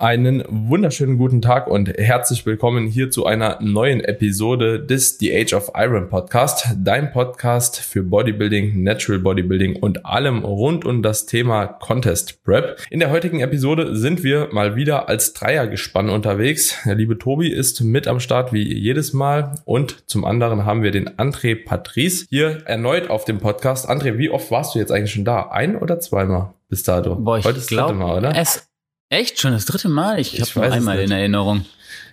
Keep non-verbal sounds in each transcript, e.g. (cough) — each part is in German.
Einen wunderschönen guten Tag und herzlich willkommen hier zu einer neuen Episode des The Age of Iron Podcast, dein Podcast für Bodybuilding, Natural Bodybuilding und allem rund um das Thema Contest Prep. In der heutigen Episode sind wir mal wieder als Dreiergespann unterwegs. Der liebe Tobi ist mit am Start wie jedes Mal und zum anderen haben wir den André Patrice hier erneut auf dem Podcast. André, wie oft warst du jetzt eigentlich schon da? Ein oder zweimal bis dato? Boah, ich Heute ist das dritte Mal, oder? Es Echt? Schon das dritte Mal? Ich, ich habe nur einmal in Erinnerung.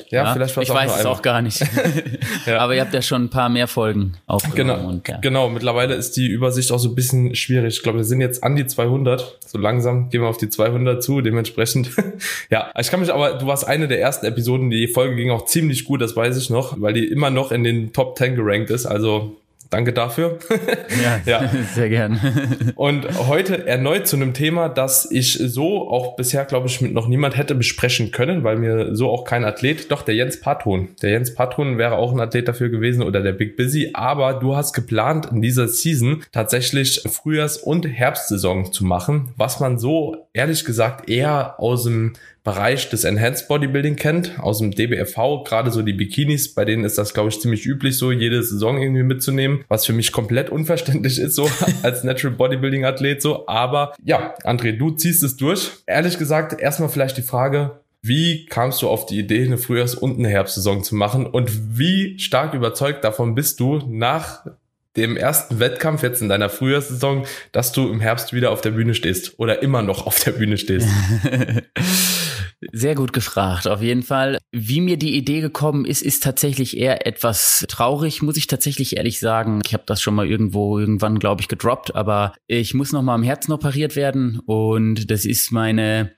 Ja, ja, vielleicht war es Ich weiß es auch gar nicht. (laughs) ja. Aber ihr habt ja schon ein paar mehr Folgen aufgenommen. Genau, und, ja. genau. Mittlerweile ist die Übersicht auch so ein bisschen schwierig. Ich glaube, wir sind jetzt an die 200. So langsam gehen wir auf die 200 zu. Dementsprechend, (laughs) ja. Ich kann mich aber, du warst eine der ersten Episoden. Die Folge ging auch ziemlich gut, das weiß ich noch, weil die immer noch in den Top 10 gerankt ist. Also Danke dafür. Ja, (laughs) ja, (laughs) sehr gern. Und heute erneut zu einem Thema, das ich so auch bisher, glaube ich, mit noch niemand hätte besprechen können, weil mir so auch kein Athlet, doch der Jens Patron. Der Jens Patron wäre auch ein Athlet dafür gewesen oder der Big Busy, aber du hast geplant, in dieser Season tatsächlich Frühjahrs- und Herbstsaison zu machen, was man so ehrlich gesagt eher aus dem Bereich des Enhanced Bodybuilding kennt, aus dem DBFV, gerade so die Bikinis, bei denen ist das, glaube ich, ziemlich üblich, so jede Saison irgendwie mitzunehmen, was für mich komplett unverständlich ist, so (laughs) als Natural Bodybuilding Athlet, so. Aber ja, André, du ziehst es durch. Ehrlich gesagt, erstmal vielleicht die Frage, wie kamst du auf die Idee, eine Frühjahrs- und eine Herbstsaison zu machen? Und wie stark überzeugt davon bist du nach dem ersten Wettkampf jetzt in deiner Frühjahrssaison, dass du im Herbst wieder auf der Bühne stehst oder immer noch auf der Bühne stehst? (laughs) Sehr gut gefragt, auf jeden Fall. Wie mir die Idee gekommen ist, ist tatsächlich eher etwas traurig, muss ich tatsächlich ehrlich sagen. Ich habe das schon mal irgendwo irgendwann, glaube ich, gedroppt, aber ich muss noch mal am Herzen operiert werden und das ist meine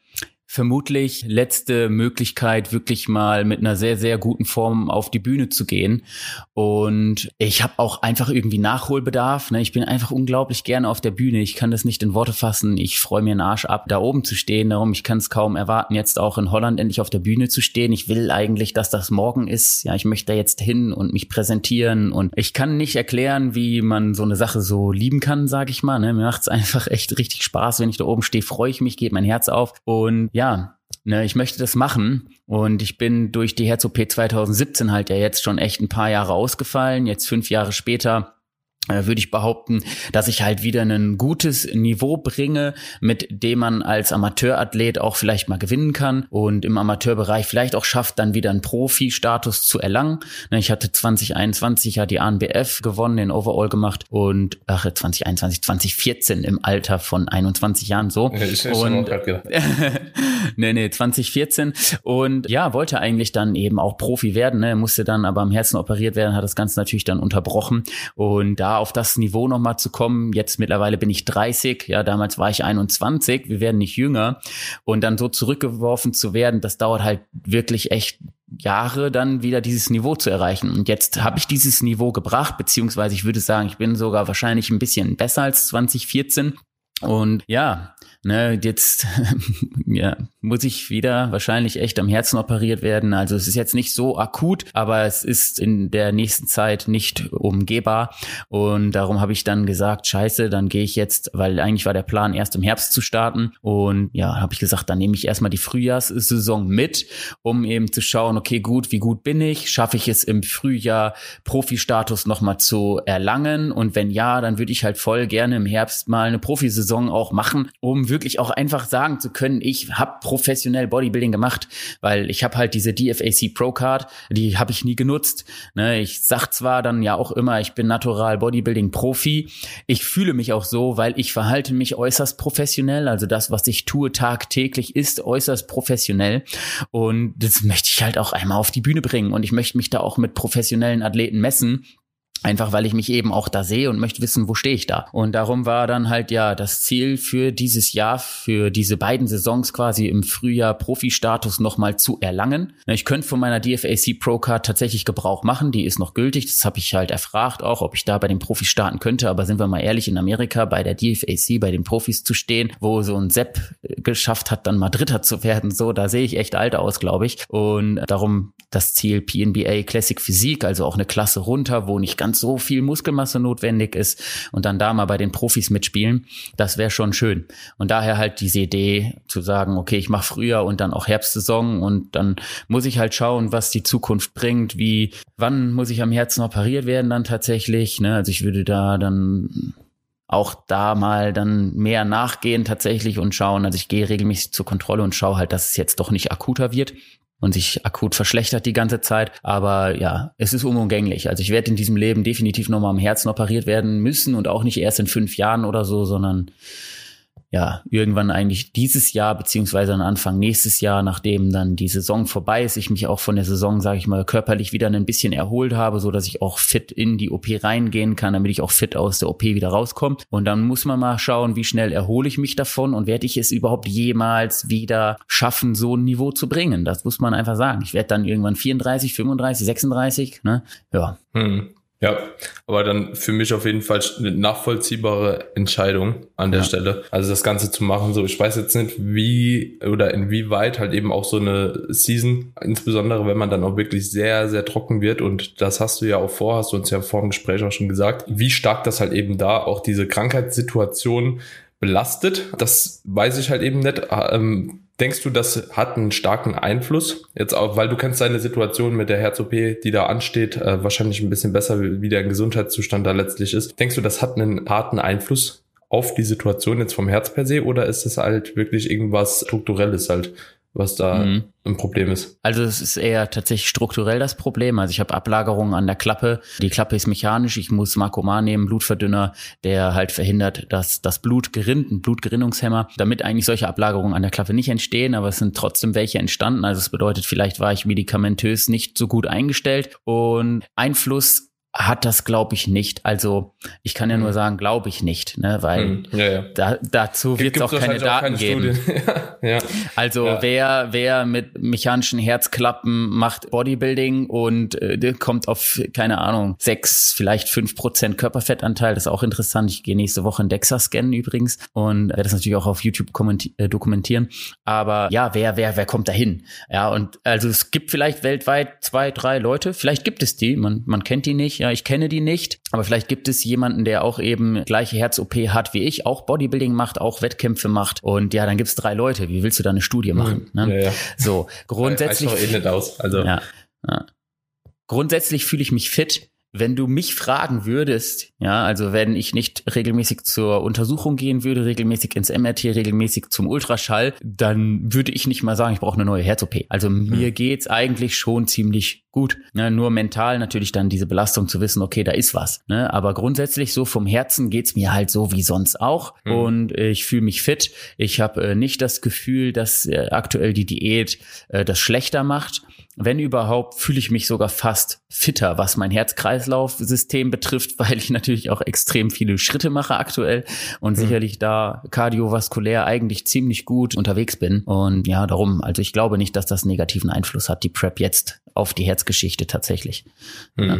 vermutlich letzte Möglichkeit, wirklich mal mit einer sehr, sehr guten Form auf die Bühne zu gehen. Und ich habe auch einfach irgendwie Nachholbedarf. Ne? Ich bin einfach unglaublich gerne auf der Bühne. Ich kann das nicht in Worte fassen. Ich freue mir einen Arsch ab, da oben zu stehen. Darum, ich kann es kaum erwarten, jetzt auch in Holland endlich auf der Bühne zu stehen. Ich will eigentlich, dass das morgen ist. Ja, ich möchte da jetzt hin und mich präsentieren. Und ich kann nicht erklären, wie man so eine Sache so lieben kann, sage ich mal. Ne? Mir macht's (laughs) einfach echt richtig Spaß, wenn ich da oben stehe, freue ich mich, geht mein Herz auf. Und ja, ne, ich möchte das machen und ich bin durch die Herz OP 2017 halt ja jetzt schon echt ein paar Jahre ausgefallen. Jetzt fünf Jahre später würde ich behaupten, dass ich halt wieder ein gutes Niveau bringe, mit dem man als Amateurathlet auch vielleicht mal gewinnen kann und im Amateurbereich vielleicht auch schafft, dann wieder einen Profi-Status zu erlangen. Ne, ich hatte 2021 ja die ANBF gewonnen, den Overall gemacht und ach 2021, 2014 im Alter von 21 Jahren so. Ich, ich und (laughs) nee, nee, 2014 und ja, wollte eigentlich dann eben auch Profi werden, ne, musste dann aber am Herzen operiert werden, hat das Ganze natürlich dann unterbrochen und da auf das Niveau nochmal zu kommen. Jetzt mittlerweile bin ich 30, ja, damals war ich 21, wir werden nicht jünger. Und dann so zurückgeworfen zu werden, das dauert halt wirklich echt Jahre dann wieder dieses Niveau zu erreichen. Und jetzt habe ich dieses Niveau gebracht, beziehungsweise ich würde sagen, ich bin sogar wahrscheinlich ein bisschen besser als 2014. Und ja, ne, jetzt (laughs) ja, muss ich wieder wahrscheinlich echt am Herzen operiert werden. Also es ist jetzt nicht so akut, aber es ist in der nächsten Zeit nicht umgehbar. Und darum habe ich dann gesagt, scheiße, dann gehe ich jetzt, weil eigentlich war der Plan, erst im Herbst zu starten. Und ja, habe ich gesagt, dann nehme ich erstmal die Frühjahrssaison mit, um eben zu schauen, okay, gut, wie gut bin ich? Schaffe ich es im Frühjahr Profi-Status nochmal zu erlangen? Und wenn ja, dann würde ich halt voll gerne im Herbst mal eine Profisaison auch machen, um wirklich auch einfach sagen zu können, ich habe professionell Bodybuilding gemacht, weil ich habe halt diese DFAC Pro Card, die habe ich nie genutzt. Ne, ich sag zwar dann ja auch immer, ich bin natural Bodybuilding Profi. Ich fühle mich auch so, weil ich verhalte mich äußerst professionell. Also das, was ich tue tagtäglich, ist äußerst professionell. Und das möchte ich halt auch einmal auf die Bühne bringen. Und ich möchte mich da auch mit professionellen Athleten messen. Einfach weil ich mich eben auch da sehe und möchte wissen, wo stehe ich da. Und darum war dann halt ja das Ziel für dieses Jahr, für diese beiden Saisons quasi im Frühjahr Profi-Status nochmal zu erlangen. Ich könnte von meiner DFAC Pro Card tatsächlich Gebrauch machen, die ist noch gültig. Das habe ich halt erfragt auch, ob ich da bei den Profis starten könnte. Aber sind wir mal ehrlich, in Amerika bei der DFAC, bei den Profis zu stehen, wo so ein Sepp geschafft hat, dann mal Dritter zu werden, so, da sehe ich echt alt aus, glaube ich. Und darum das Ziel PNBA Classic Physik, also auch eine Klasse runter, wo nicht ganz ganz so viel Muskelmasse notwendig ist und dann da mal bei den Profis mitspielen, das wäre schon schön. Und daher halt diese Idee zu sagen, okay, ich mache früher und dann auch Herbstsaison und dann muss ich halt schauen, was die Zukunft bringt, wie, wann muss ich am Herzen operiert werden dann tatsächlich. Ne? Also ich würde da dann auch da mal dann mehr nachgehen tatsächlich und schauen. Also ich gehe regelmäßig zur Kontrolle und schaue halt, dass es jetzt doch nicht akuter wird und sich akut verschlechtert die ganze Zeit. Aber ja, es ist unumgänglich. Also ich werde in diesem Leben definitiv nochmal am Herzen operiert werden müssen und auch nicht erst in fünf Jahren oder so, sondern ja, irgendwann eigentlich dieses Jahr, beziehungsweise am Anfang nächstes Jahr, nachdem dann die Saison vorbei ist, ich mich auch von der Saison, sage ich mal, körperlich wieder ein bisschen erholt habe, so dass ich auch fit in die OP reingehen kann, damit ich auch fit aus der OP wieder rauskomme. Und dann muss man mal schauen, wie schnell erhole ich mich davon und werde ich es überhaupt jemals wieder schaffen, so ein Niveau zu bringen. Das muss man einfach sagen. Ich werde dann irgendwann 34, 35, 36, ne? Ja. Hm. Ja, aber dann für mich auf jeden Fall eine nachvollziehbare Entscheidung an der ja. Stelle. Also das Ganze zu machen, so ich weiß jetzt nicht, wie oder inwieweit halt eben auch so eine Season, insbesondere wenn man dann auch wirklich sehr, sehr trocken wird und das hast du ja auch vor, hast du uns ja vor dem Gespräch auch schon gesagt, wie stark das halt eben da auch diese Krankheitssituation belastet. Das weiß ich halt eben nicht. Ähm, Denkst du, das hat einen starken Einfluss? Jetzt auch, weil du kennst deine Situation mit der Herz-OP, die da ansteht, äh, wahrscheinlich ein bisschen besser, wie der Gesundheitszustand da letztlich ist. Denkst du, das hat einen harten Einfluss auf die Situation jetzt vom Herz per se oder ist es halt wirklich irgendwas Strukturelles halt? Was da mhm. ein Problem ist. Also es ist eher tatsächlich strukturell das Problem. Also ich habe Ablagerungen an der Klappe. Die Klappe ist mechanisch. Ich muss Markoman nehmen, Blutverdünner, der halt verhindert, dass das Blut gerinnt, ein Blutgerinnungshemmer, damit eigentlich solche Ablagerungen an der Klappe nicht entstehen, aber es sind trotzdem welche entstanden. Also es bedeutet, vielleicht war ich medikamentös nicht so gut eingestellt und Einfluss hat das, glaube ich, nicht. Also ich kann ja nur mhm. sagen, glaube ich nicht, ne? weil hm. ja, ja. Da, dazu wird es auch keine Daten auch keine geben. (laughs) ja. Also wer wer mit mechanischen Herzklappen macht Bodybuilding und äh, kommt auf keine Ahnung sechs vielleicht fünf Prozent Körperfettanteil, das ist auch interessant. Ich gehe nächste Woche in DEXA scannen übrigens und werde das natürlich auch auf YouTube äh, dokumentieren. Aber ja, wer wer wer kommt dahin? Ja und also es gibt vielleicht weltweit zwei drei Leute, vielleicht gibt es die, man man kennt die nicht ja, ich kenne die nicht, aber vielleicht gibt es jemanden, der auch eben gleiche Herz-OP hat wie ich, auch Bodybuilding macht, auch Wettkämpfe macht. Und ja, dann gibt es drei Leute. Wie willst du da eine Studie machen? Mhm. Ne? Ja, ja. So, (laughs) grundsätzlich. eh. Also. Ja. Grundsätzlich fühle ich mich fit wenn du mich fragen würdest, ja, also wenn ich nicht regelmäßig zur Untersuchung gehen würde, regelmäßig ins MRT, regelmäßig zum Ultraschall, dann würde ich nicht mal sagen, ich brauche eine neue Herz-OP. Also mhm. mir geht's eigentlich schon ziemlich gut. Ne? Nur mental natürlich dann diese Belastung zu wissen, okay, da ist was. Ne? Aber grundsätzlich so vom Herzen geht's mir halt so wie sonst auch. Mhm. Und äh, ich fühle mich fit. Ich habe äh, nicht das Gefühl, dass äh, aktuell die Diät äh, das schlechter macht wenn überhaupt, fühle ich mich sogar fast fitter, was mein Herz-Kreislauf-System betrifft, (laughs) weil ich natürlich auch extrem viele Schritte mache aktuell und mhm. sicherlich da kardiovaskulär eigentlich ziemlich gut unterwegs bin. Und ja, darum, also ich glaube nicht, dass das negativen Einfluss hat, die Prep jetzt auf die Herzgeschichte tatsächlich. Mhm. Ja.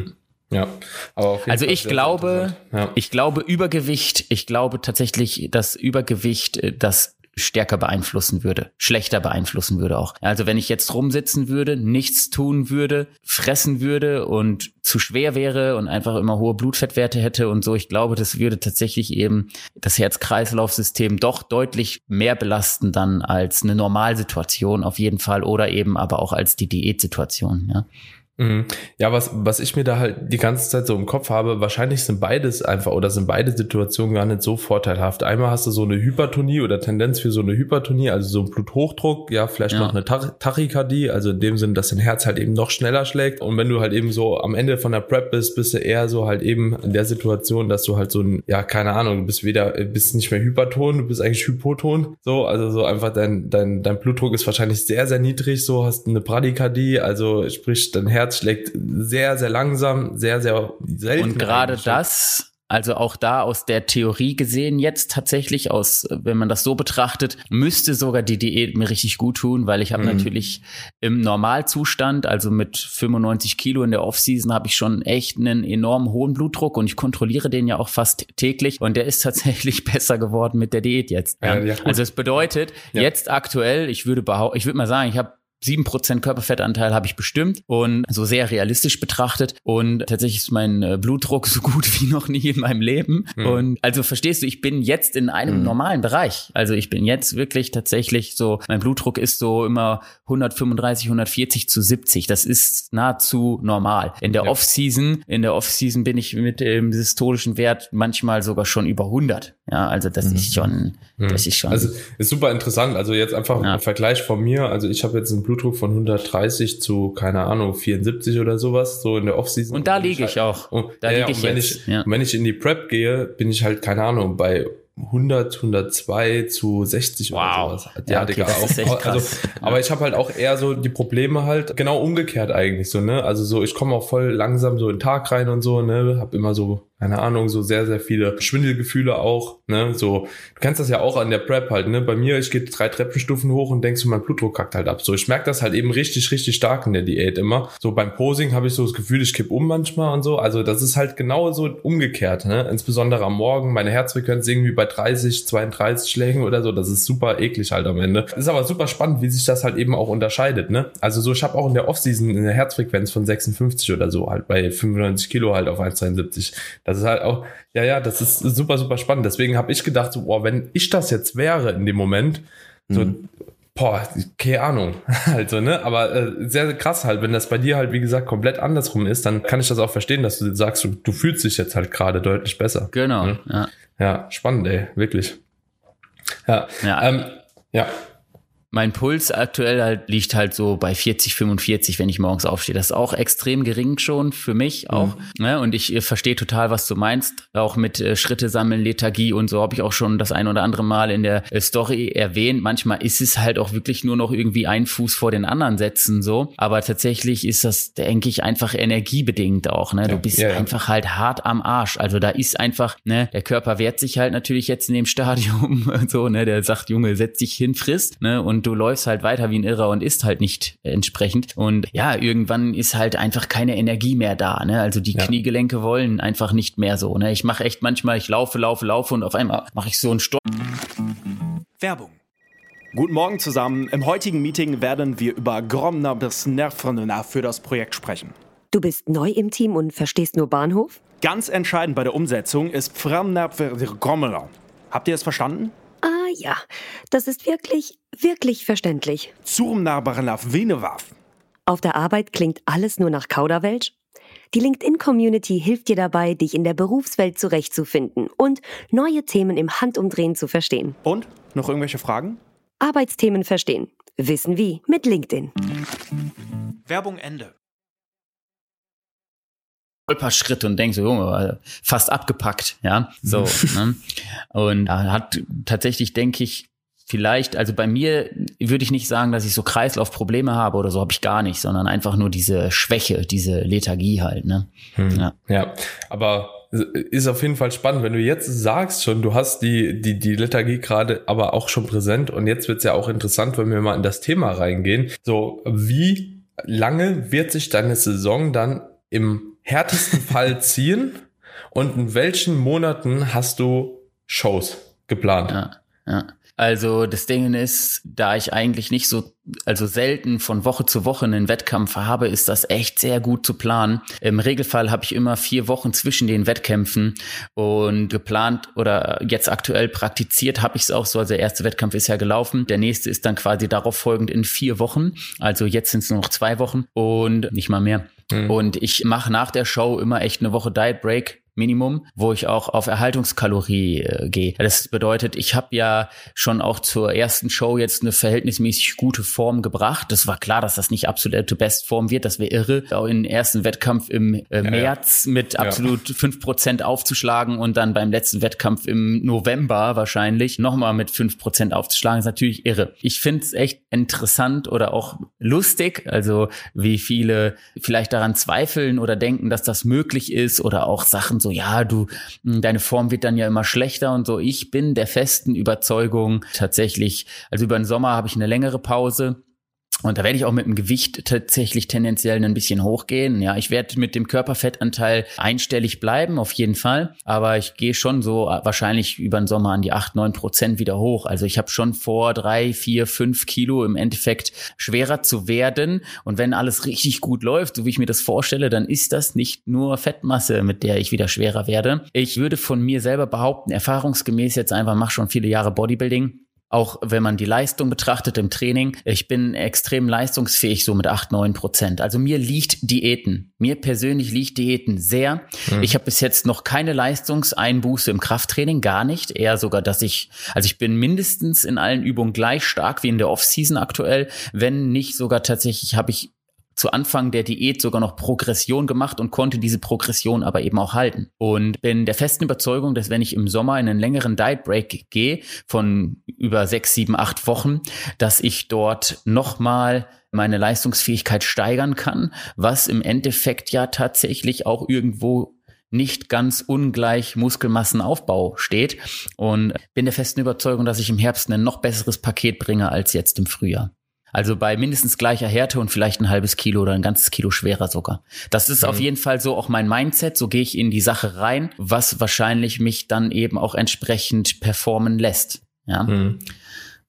Ja, aber also ich glaube, ja. ich glaube Übergewicht, ich glaube tatsächlich, dass Übergewicht äh, das stärker beeinflussen würde, schlechter beeinflussen würde auch. Also wenn ich jetzt rumsitzen würde, nichts tun würde, fressen würde und zu schwer wäre und einfach immer hohe Blutfettwerte hätte und so, ich glaube, das würde tatsächlich eben das Herz-Kreislauf-System doch deutlich mehr belasten dann als eine Normalsituation auf jeden Fall oder eben aber auch als die Diätsituation, ja. Mhm. Ja, was, was ich mir da halt die ganze Zeit so im Kopf habe, wahrscheinlich sind beides einfach oder sind beide Situationen gar nicht so vorteilhaft. Einmal hast du so eine Hypertonie oder Tendenz für so eine Hypertonie, also so ein Bluthochdruck, ja, vielleicht ja. noch eine Tachykardie, also in dem Sinn, dass dein Herz halt eben noch schneller schlägt. Und wenn du halt eben so am Ende von der Prep bist, bist du eher so halt eben in der Situation, dass du halt so ein, ja, keine Ahnung, du bist weder, bist nicht mehr Hyperton, du bist eigentlich Hypoton. So, also so einfach dein, dein, dein Blutdruck ist wahrscheinlich sehr, sehr niedrig, so hast eine Bradykardie, also sprich dein Herz Herz schlägt sehr, sehr langsam, sehr, sehr selten. Und gerade das, also auch da aus der Theorie gesehen, jetzt tatsächlich aus, wenn man das so betrachtet, müsste sogar die Diät mir richtig gut tun, weil ich habe mhm. natürlich im Normalzustand, also mit 95 Kilo in der Offseason, habe ich schon echt einen enorm hohen Blutdruck und ich kontrolliere den ja auch fast täglich und der ist (laughs) tatsächlich besser geworden mit der Diät jetzt. Ja. Ja, also es bedeutet, jetzt aktuell, ich würde behaupten, ich würde mal sagen, ich habe sieben Prozent Körperfettanteil habe ich bestimmt und so sehr realistisch betrachtet und tatsächlich ist mein äh, Blutdruck so gut wie noch nie in meinem Leben mhm. und also verstehst du, ich bin jetzt in einem mhm. normalen Bereich. Also ich bin jetzt wirklich tatsächlich so, mein Blutdruck ist so immer 135, 140 zu 70. Das ist nahezu normal. In der ja. Off-Season, in der Off-Season bin ich mit dem systolischen Wert manchmal sogar schon über 100. Ja, also das mhm. ist schon, das ist schon. Also ist super interessant. Also jetzt einfach ja. ein Vergleich von mir. Also ich habe jetzt einen Blutdruck von 130 zu, keine Ahnung, 74 oder sowas, so in der Off-Season. Und da liege ich auch. Und, da ja, liege ich wenn jetzt. Ich, ja. wenn ich in die Prep gehe, bin ich halt, keine Ahnung, bei 100, 102 zu 60 wow. oder sowas. Ja, ja okay, Digga, auch, also, aber ich habe halt auch eher so die Probleme halt genau umgekehrt eigentlich so, ne? Also so ich komme auch voll langsam so in den Tag rein und so, ne? Hab immer so keine Ahnung, so sehr, sehr viele Schwindelgefühle auch, ne, so, du kennst das ja auch an der Prep halt, ne, bei mir, ich gehe drei Treppenstufen hoch und denkst du, mein Blutdruck kackt halt ab, so, ich merke das halt eben richtig, richtig stark in der Diät immer, so beim Posing habe ich so das Gefühl, ich kipp um manchmal und so, also das ist halt genau so umgekehrt, ne, insbesondere am Morgen, meine Herzfrequenz irgendwie bei 30, 32 Schlägen oder so, das ist super eklig halt am Ende, ist aber super spannend, wie sich das halt eben auch unterscheidet, ne, also so, ich habe auch in der Offseason eine Herzfrequenz von 56 oder so, halt bei 95 Kilo halt auf 1,72, das ist halt auch, ja, ja, das ist super, super spannend. Deswegen habe ich gedacht, so, boah, wenn ich das jetzt wäre in dem Moment, so, mhm. boah, keine Ahnung. (laughs) Also, ne? Aber äh, sehr krass halt, wenn das bei dir halt, wie gesagt, komplett andersrum ist, dann kann ich das auch verstehen, dass du sagst, du, du fühlst dich jetzt halt gerade deutlich besser. Genau. Ne? Ja. ja, spannend, ey, wirklich. Ja. Ja. Ähm, ja. Mein Puls aktuell halt liegt halt so bei 40, 45, wenn ich morgens aufstehe. Das ist auch extrem gering schon für mich auch. Mhm. Ne? Und ich äh, verstehe total, was du meinst. Auch mit äh, Schritte sammeln, Lethargie und so habe ich auch schon das ein oder andere Mal in der äh, Story erwähnt. Manchmal ist es halt auch wirklich nur noch irgendwie ein Fuß vor den anderen setzen so. Aber tatsächlich ist das, denke ich, einfach energiebedingt auch. Ne? Du bist ja, ja. einfach halt hart am Arsch. Also da ist einfach, ne, der Körper wehrt sich halt natürlich jetzt in dem (laughs) Stadium so, ne, der sagt, Junge, setz dich hin, frisst, ne, und und du läufst halt weiter wie ein Irrer und isst halt nicht entsprechend. Und ja, irgendwann ist halt einfach keine Energie mehr da. Ne? Also die ja. Kniegelenke wollen einfach nicht mehr so. Ne? Ich mache echt manchmal, ich laufe, laufe, laufe und auf einmal mache ich so einen Sturm. Werbung. Guten Morgen zusammen. Im heutigen Meeting werden wir über Gromner bis Nervrenner für das Projekt sprechen. Du bist neu im Team und verstehst nur Bahnhof? Ganz entscheidend bei der Umsetzung ist Grommeler. Habt ihr es verstanden? Ah ja, das ist wirklich, wirklich verständlich. Zurmnarbarenaf Venewaf. Auf der Arbeit klingt alles nur nach Kauderwelsch? Die LinkedIn-Community hilft dir dabei, dich in der Berufswelt zurechtzufinden und neue Themen im Handumdrehen zu verstehen. Und? Noch irgendwelche Fragen? Arbeitsthemen verstehen. Wissen wie mit LinkedIn. Werbung Ende. Schritt und denkst so, Junge, fast abgepackt, ja, so. ne? Und hat tatsächlich, denke ich, vielleicht, also bei mir würde ich nicht sagen, dass ich so Kreislaufprobleme habe oder so, habe ich gar nicht, sondern einfach nur diese Schwäche, diese Lethargie halt, ne? Hm. Ja. ja, aber ist auf jeden Fall spannend, wenn du jetzt sagst schon, du hast die, die, die Lethargie gerade aber auch schon präsent und jetzt wird's ja auch interessant, wenn wir mal in das Thema reingehen. So, wie lange wird sich deine Saison dann im härtesten Fall (laughs) ziehen und in welchen Monaten hast du Shows geplant? Ja, ja. Also das Ding ist, da ich eigentlich nicht so, also selten von Woche zu Woche einen Wettkampf habe, ist das echt sehr gut zu planen. Im Regelfall habe ich immer vier Wochen zwischen den Wettkämpfen und geplant oder jetzt aktuell praktiziert habe ich es auch so. Also der erste Wettkampf ist ja gelaufen, der nächste ist dann quasi darauf folgend in vier Wochen. Also jetzt sind es nur noch zwei Wochen und nicht mal mehr. Mhm. Und ich mache nach der Show immer echt eine Woche Diet Break Minimum, wo ich auch auf Erhaltungskalorie äh, gehe. Das bedeutet, ich habe ja schon auch zur ersten Show jetzt eine verhältnismäßig gute Form gebracht. Das war klar, dass das nicht absolute Bestform wird, das wäre irre. Auch im ersten Wettkampf im äh, März ja, mit absolut fünf Prozent aufzuschlagen und dann beim letzten Wettkampf im November wahrscheinlich nochmal mit fünf Prozent aufzuschlagen, ist natürlich irre. Ich finde es echt interessant oder auch lustig, also wie viele vielleicht daran zweifeln oder denken, dass das möglich ist oder auch Sachen so so, ja, du, hm, deine Form wird dann ja immer schlechter und so. Ich bin der festen Überzeugung tatsächlich, also über den Sommer habe ich eine längere Pause Und da werde ich auch mit dem Gewicht tatsächlich tendenziell ein bisschen hochgehen. Ja, ich werde mit dem Körperfettanteil einstellig bleiben, auf jeden Fall. Aber ich gehe schon so wahrscheinlich über den Sommer an die acht neun Prozent wieder hoch. Also ich habe schon vor, drei, vier, fünf Kilo im Endeffekt schwerer zu werden. Und wenn alles richtig gut läuft, so wie ich mir das vorstelle, dann ist das nicht nur Fettmasse, mit der ich wieder schwerer werde. Ich würde von mir selber behaupten, erfahrungsgemäß jetzt einfach, mach schon viele Jahre Bodybuilding auch wenn man die Leistung betrachtet im Training, ich bin extrem leistungsfähig, so mit acht neun Prozent. Also mir liegt Diäten. Mir persönlich liegt Diäten sehr. Mhm. Ich habe bis jetzt noch keine Leistungseinbuße im Krafttraining, gar nicht. Eher sogar, dass ich, also ich bin mindestens in allen Übungen gleich stark wie in der Offseason aktuell. Wenn nicht sogar tatsächlich habe ich zu Anfang der Diät sogar noch Progression gemacht und konnte diese Progression aber eben auch halten. Und bin der festen Überzeugung, dass wenn ich im Sommer in einen längeren Diet Break gehe von über sechs, sieben, acht Wochen, dass ich dort nochmal meine Leistungsfähigkeit steigern kann, was im Endeffekt ja tatsächlich auch irgendwo nicht ganz ungleich Muskelmassenaufbau steht und bin der festen Überzeugung, dass ich im Herbst ein noch besseres Paket bringe als jetzt im Frühjahr. Also bei mindestens gleicher Härte und vielleicht ein halbes Kilo oder ein ganzes Kilo schwerer sogar. Das ist mhm. auf jeden Fall so auch mein Mindset. So gehe ich in die Sache rein, was wahrscheinlich mich dann eben auch entsprechend performen lässt. Ja. Mhm.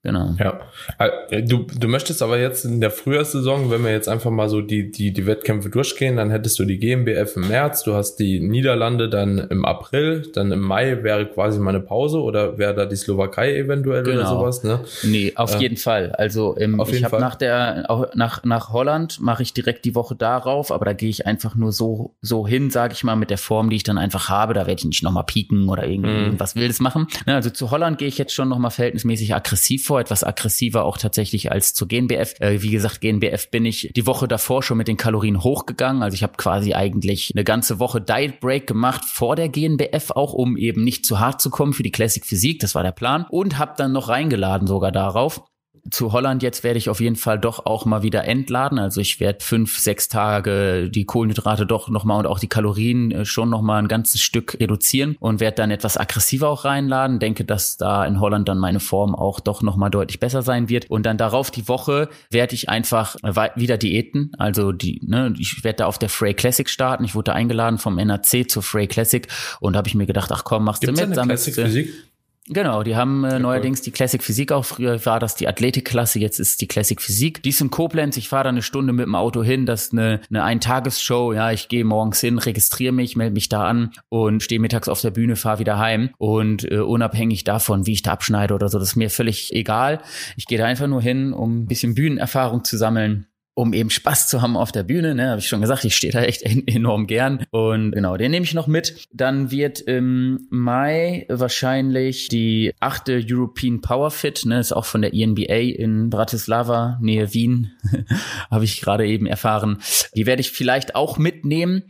Genau. Ja. Äh, du, du möchtest aber jetzt in der Frühjahrssaison, wenn wir jetzt einfach mal so die, die, die Wettkämpfe durchgehen, dann hättest du die GmbF im März, du hast die Niederlande dann im April, dann im Mai wäre quasi mal eine Pause oder wäre da die Slowakei eventuell genau. oder sowas, ne? Nee, auf äh, jeden Fall. Also im, auf ich habe nach der, nach, nach Holland mache ich direkt die Woche darauf, aber da gehe ich einfach nur so, so hin, sage ich mal, mit der Form, die ich dann einfach habe. Da werde ich nicht nochmal pieken oder mm. irgendwas Wildes machen. Ne, also zu Holland gehe ich jetzt schon nochmal verhältnismäßig aggressiv vor, etwas aggressiver auch tatsächlich als zur GNBF. Äh, wie gesagt, GNBF bin ich die Woche davor schon mit den Kalorien hochgegangen. Also ich habe quasi eigentlich eine ganze Woche Diet Break gemacht vor der GNBF auch, um eben nicht zu hart zu kommen für die Classic Physik. Das war der Plan. Und habe dann noch reingeladen sogar darauf zu Holland jetzt werde ich auf jeden Fall doch auch mal wieder entladen. Also ich werde fünf, sechs Tage die Kohlenhydrate doch nochmal und auch die Kalorien äh, schon nochmal ein ganzes Stück reduzieren und werde dann etwas aggressiver auch reinladen. Denke, dass da in Holland dann meine Form auch doch nochmal deutlich besser sein wird. Und dann darauf die Woche werde ich einfach wieder Diäten. Also die, ne, ich werde da auf der Frey Classic starten. Ich wurde eingeladen vom NAC zur Frey Classic und habe ich mir gedacht, ach komm, machst Gibt's du mit. Eine Classic Physik? Genau, die haben äh, neuerdings die Classic Physik auch. Früher war das die Athletikklasse, jetzt ist die Classic Physik. Die ist in Koblenz, ich fahre da eine Stunde mit dem Auto hin, das ist eine, eine Eintagesshow. Ja, ich gehe morgens hin, registriere mich, melde mich da an und stehe mittags auf der Bühne, fahre wieder heim. Und äh, unabhängig davon, wie ich da abschneide oder so, das ist mir völlig egal. Ich gehe da einfach nur hin, um ein bisschen Bühnenerfahrung zu sammeln um eben Spaß zu haben auf der Bühne. Ne, habe ich schon gesagt, ich stehe da echt enorm gern. Und genau, den nehme ich noch mit. Dann wird im Mai wahrscheinlich die achte European Power Fit, ne, ist auch von der ENBA in Bratislava, Nähe Wien, (laughs) habe ich gerade eben erfahren. Die werde ich vielleicht auch mitnehmen.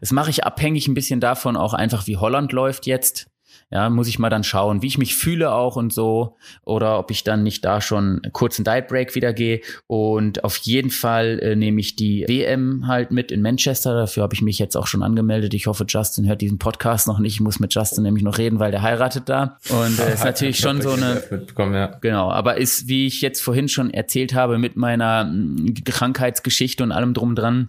Das mache ich abhängig ein bisschen davon, auch einfach wie Holland läuft jetzt. Ja, muss ich mal dann schauen, wie ich mich fühle auch und so. Oder ob ich dann nicht da schon kurzen Diet Break wieder gehe. Und auf jeden Fall äh, nehme ich die WM halt mit in Manchester. Dafür habe ich mich jetzt auch schon angemeldet. Ich hoffe, Justin hört diesen Podcast noch nicht. Ich muss mit Justin nämlich noch reden, weil der heiratet da. Und äh, ist (laughs) natürlich schon so eine. Ja. Genau, aber ist, wie ich jetzt vorhin schon erzählt habe, mit meiner mm, Krankheitsgeschichte und allem drum dran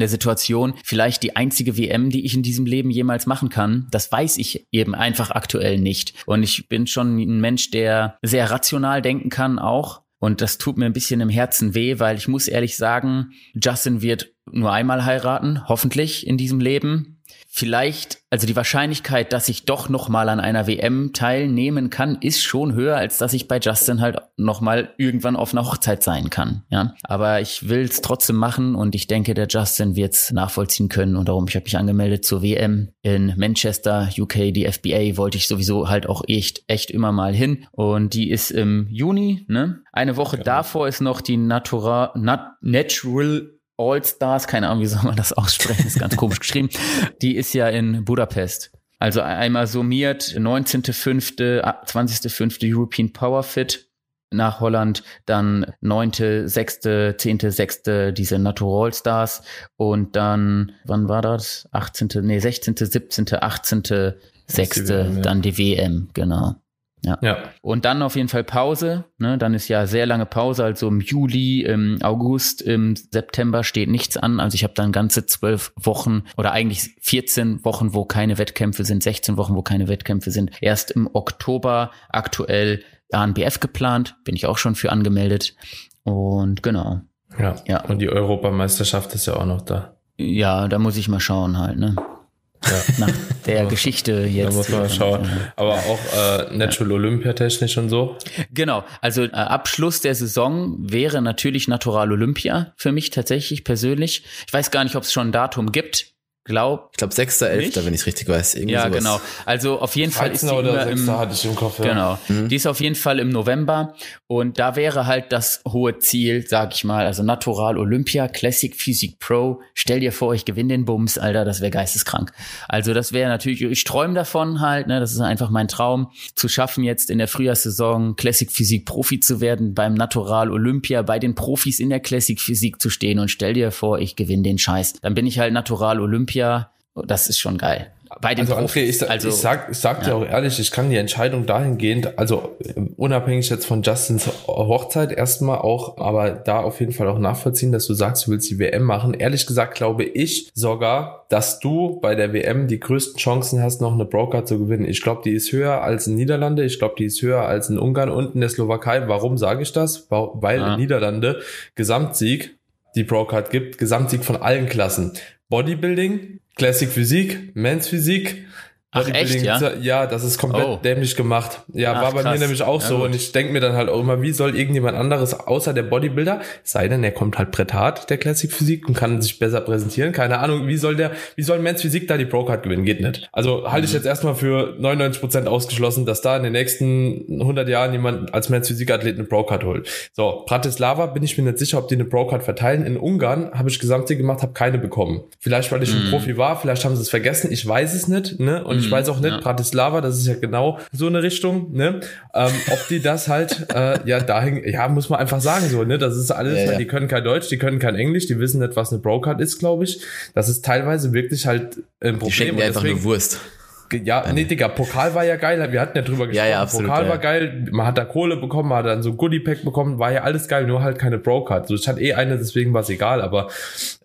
der Situation vielleicht die einzige WM, die ich in diesem Leben jemals machen kann. Das weiß ich eben einfach aktuell nicht. Und ich bin schon ein Mensch, der sehr rational denken kann auch. Und das tut mir ein bisschen im Herzen weh, weil ich muss ehrlich sagen, Justin wird nur einmal heiraten, hoffentlich in diesem Leben vielleicht, also die Wahrscheinlichkeit, dass ich doch noch mal an einer WM teilnehmen kann, ist schon höher, als dass ich bei Justin halt noch mal irgendwann auf einer Hochzeit sein kann. Ja, aber ich will es trotzdem machen und ich denke, der Justin wird es nachvollziehen können und darum ich habe mich angemeldet zur WM in Manchester, UK, die FBA wollte ich sowieso halt auch echt echt immer mal hin und die ist im Juni. Ne, eine Woche genau. davor ist noch die Natura, Nat, Natural All-Stars, keine Ahnung, wie soll man das aussprechen, ist ganz komisch geschrieben. Die ist ja in Budapest. Also einmal summiert 19.5., 20.5. European Power Fit nach Holland, dann 9., 6., 10., 6. diese Natural Stars und dann, wann war das? 18., nee, 16., 17., 18., 6. dann die WM, genau. Ja. Ja. Und dann auf jeden Fall Pause. Ne? Dann ist ja sehr lange Pause. Also im Juli, im August, im September steht nichts an. Also ich habe dann ganze zwölf Wochen oder eigentlich 14 Wochen, wo keine Wettkämpfe sind, 16 Wochen, wo keine Wettkämpfe sind. Erst im Oktober aktuell ANBF geplant. Bin ich auch schon für angemeldet. Und genau. Ja. Ja. Und die Europameisterschaft ist ja auch noch da. Ja, da muss ich mal schauen halt, ne? Ja. (laughs) Nach der Geschichte Da jetzt. muss man schauen. Aber auch äh, Natural Olympia technisch und so. Genau, also äh, Abschluss der Saison wäre natürlich Natural Olympia für mich tatsächlich persönlich. Ich weiß gar nicht, ob es schon ein Datum gibt. Glaub. Ich glaube 6.11., Nicht? wenn ich es richtig weiß. Irgendwie Ja, sowas. genau. Also auf jeden Fall ist die 13. oder immer 6. im, hatte ich im Kopf. Ja. Genau. Die ist auf jeden Fall im November und da wäre halt das hohe Ziel, sag ich mal, also Natural Olympia, Classic Physik Pro. Stell dir vor, ich gewinne den Bums, Alter, das wäre geisteskrank. Also das wäre natürlich, ich träume davon halt, ne, das ist einfach mein Traum, zu schaffen jetzt in der Frühjahrssaison Classic Physik Profi zu werden, beim Natural Olympia bei den Profis in der Classic Physik zu stehen und stell dir vor, ich gewinne den Scheiß. Dann bin ich halt Natural Olympia. Das ist schon geil. Bei den Also Profis. André, ich, sa- also, ich sag, ich sag dir auch ehrlich, ich kann die Entscheidung dahingehend, also äh, unabhängig jetzt von Justins Hochzeit erstmal auch, aber da auf jeden Fall auch nachvollziehen, dass du sagst, du willst die WM machen. Ehrlich gesagt glaube ich sogar, dass du bei der WM die größten Chancen hast, noch eine Broker zu gewinnen. Ich glaube, die ist höher als in Niederlande, ich glaube, die ist höher als in Ungarn und in der Slowakei. Warum sage ich das? Weil Ah. in Niederlande Gesamtsieg die Procard gibt, Gesamtsieg von allen Klassen. Bodybuilding, Classic Physik, Men's Physik. Ach, echt, ja? Ja, das ist komplett Oh. dämlich gemacht. Ja, Ach, war bei krass. mir nämlich auch Ja, so. gut. Und ich denke mir dann halt auch immer, wie soll irgendjemand anderes außer der Bodybuilder, sei denn, er kommt halt hart, der Classic Physik, und kann sich besser präsentieren. Keine Ahnung, wie soll der, wie soll Men's Physik da die Pro-Card gewinnen? Geht nicht. Also halte ich Mhm. jetzt erstmal für 99% ausgeschlossen, dass da in den nächsten 100 Jahren jemand als Men's Physik-Athlet eine Pro-Card holt. So, Bratislava bin ich mir nicht sicher, ob die eine Pro-Card verteilen. In Ungarn habe ich Gesamtsieg gemacht, habe keine bekommen. Vielleicht, weil ich Mhm. ein Profi war, vielleicht haben sie es vergessen, ich weiß es nicht, ne? Und ich weiß auch nicht, ja. Bratislava, das ist ja genau so eine Richtung, ne? Ähm, ob die das halt, äh, ja, dahin, ja, muss man einfach sagen, so, ne? Das ist alles, Ja, ja. die können kein Deutsch, die können kein Englisch, die wissen nicht, was eine Brocard ist, glaube ich. Das ist teilweise wirklich halt ein Die Problem. schenken und dir einfach deswegen- nur Wurst. Ja, nee, Digga, Pokal war ja geil. Wir hatten ja drüber gesprochen. ja, absolut, Pokal ja. war geil. Man hat da Kohle bekommen, man hat dann so ein Goodie-Pack bekommen. War ja alles geil, nur halt keine Pro-Card. So, ich hatte eh eine, deswegen war es egal. Aber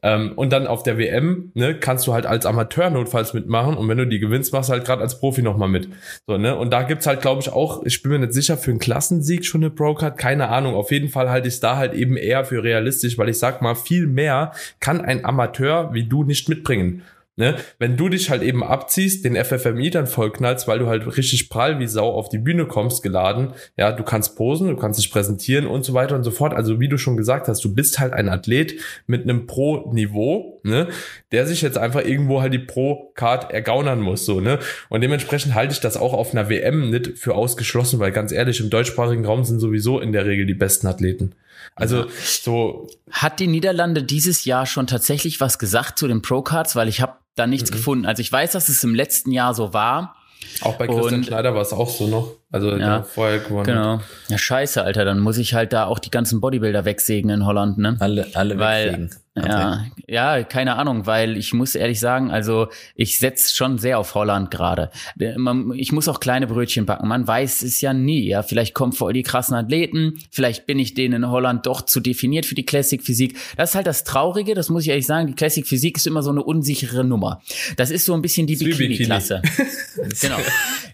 ähm, und dann auf der WM ne, kannst du halt als Amateur notfalls mitmachen. Und wenn du die gewinnst, machst du halt gerade als Profi nochmal mit. So, ne? Und da gibt's halt, glaube ich, auch, ich bin mir nicht sicher, für einen Klassensieg schon eine Pro-Card. Keine Ahnung. Auf jeden Fall halte ich es da halt eben eher für realistisch, weil ich sag mal, viel mehr kann ein Amateur wie du nicht mitbringen. Ne? Wenn du dich halt eben abziehst, den FFMI dann vollknallst, weil du halt richtig prall wie Sau auf die Bühne kommst, geladen, ja, du kannst posen, du kannst dich präsentieren und so weiter und so fort. Also wie du schon gesagt hast, du bist halt ein Athlet mit einem Pro-Niveau, ne, der sich jetzt einfach irgendwo halt die Pro-Card ergaunern muss, so, ne. Und dementsprechend halte ich das auch auf einer WM nicht für ausgeschlossen, weil ganz ehrlich, im deutschsprachigen Raum sind sowieso in der Regel die besten Athleten. Also so, Hat die Niederlande dieses Jahr schon tatsächlich was gesagt zu den Pro-Cards? Weil ich habe da nichts gefunden. Also ich weiß, dass es im letzten Jahr so war. auch bei Christian Und- Schneider war es auch so noch. Also Ja, vorher gewonnen. Genau. Ja, scheiße, Alter. Dann muss ich halt da auch die ganzen Bodybuilder wegsegnen in Holland, ne? Alle, alle Weil. Ja, ja, keine Ahnung, weil ich muss ehrlich sagen, also ich setz schon sehr auf Holland gerade. Man- Ich muss auch kleine Brötchen backen. Man weiß es ja nie. Ja, vielleicht kommen voll die krassen Athleten. Vielleicht bin ich denen in Holland doch zu definiert für die Classic Physik. Das ist halt das Traurige. Das muss ich ehrlich sagen. Die Classic Physik ist immer so eine unsichere Nummer. Das ist so ein bisschen die Bikini. Bikini-Klasse. (laughs) genau.